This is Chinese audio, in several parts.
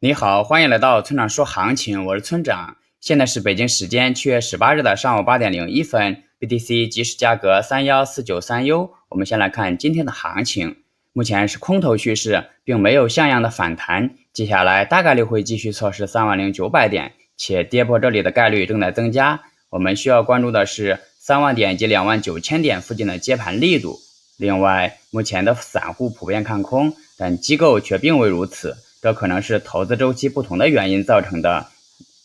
你好，欢迎来到村长说行情，我是村长。现在是北京时间七月十八日的上午八点零一分，BTC 即时价格三幺四九三 U。我们先来看今天的行情，目前是空头趋势，并没有像样的反弹，接下来大概率会继续测试三万零九百点，且跌破这里的概率正在增加。我们需要关注的是三万点及两万九千点附近的接盘力度。另外，目前的散户普遍看空，但机构却并未如此。这可能是投资周期不同的原因造成的，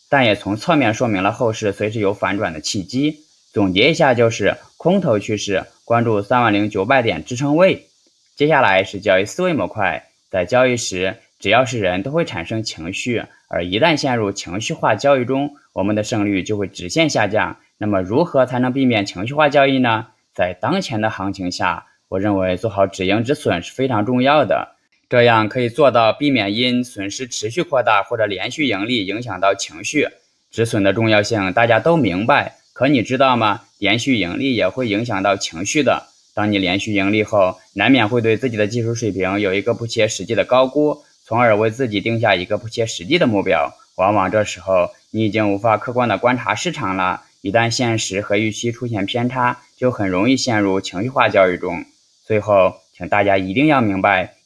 但也从侧面说明了后市随时有反转的契机。总结一下，就是空头趋势，关注三万零九百点支撑位。接下来是交易思维模块，在交易时，只要是人都会产生情绪，而一旦陷入情绪化交易中，我们的胜率就会直线下降。那么，如何才能避免情绪化交易呢？在当前的行情下，我认为做好止盈止损是非常重要的。这样可以做到避免因损失持续扩大或者连续盈利影响到情绪止损的重要性，大家都明白。可你知道吗？连续盈利也会影响到情绪的。当你连续盈利后，难免会对自己的技术水平有一个不切实际的高估，从而为自己定下一个不切实际的目标。往往这时候你已经无法客观的观察市场了。一旦现实和预期出现偏差，就很容易陷入情绪化交易中。最后，请大家一定要明白。